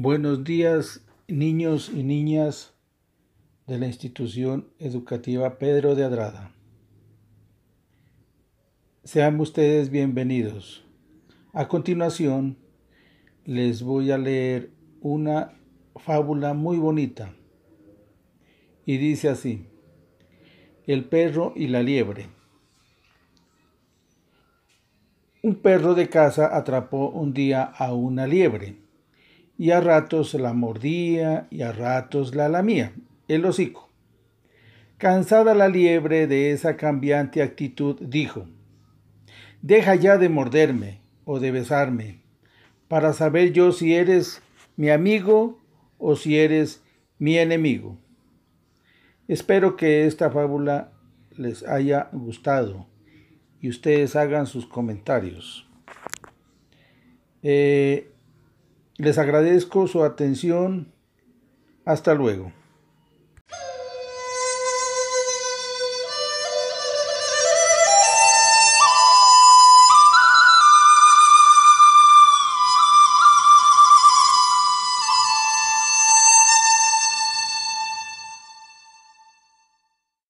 Buenos días, niños y niñas de la institución educativa Pedro de Adrada. Sean ustedes bienvenidos. A continuación, les voy a leer una fábula muy bonita. Y dice así, El perro y la liebre. Un perro de casa atrapó un día a una liebre y a ratos la mordía y a ratos la lamía, el hocico. Cansada la liebre de esa cambiante actitud, dijo, Deja ya de morderme o de besarme, para saber yo si eres mi amigo o si eres mi enemigo. Espero que esta fábula les haya gustado y ustedes hagan sus comentarios. Eh, les agradezco su atención. Hasta luego.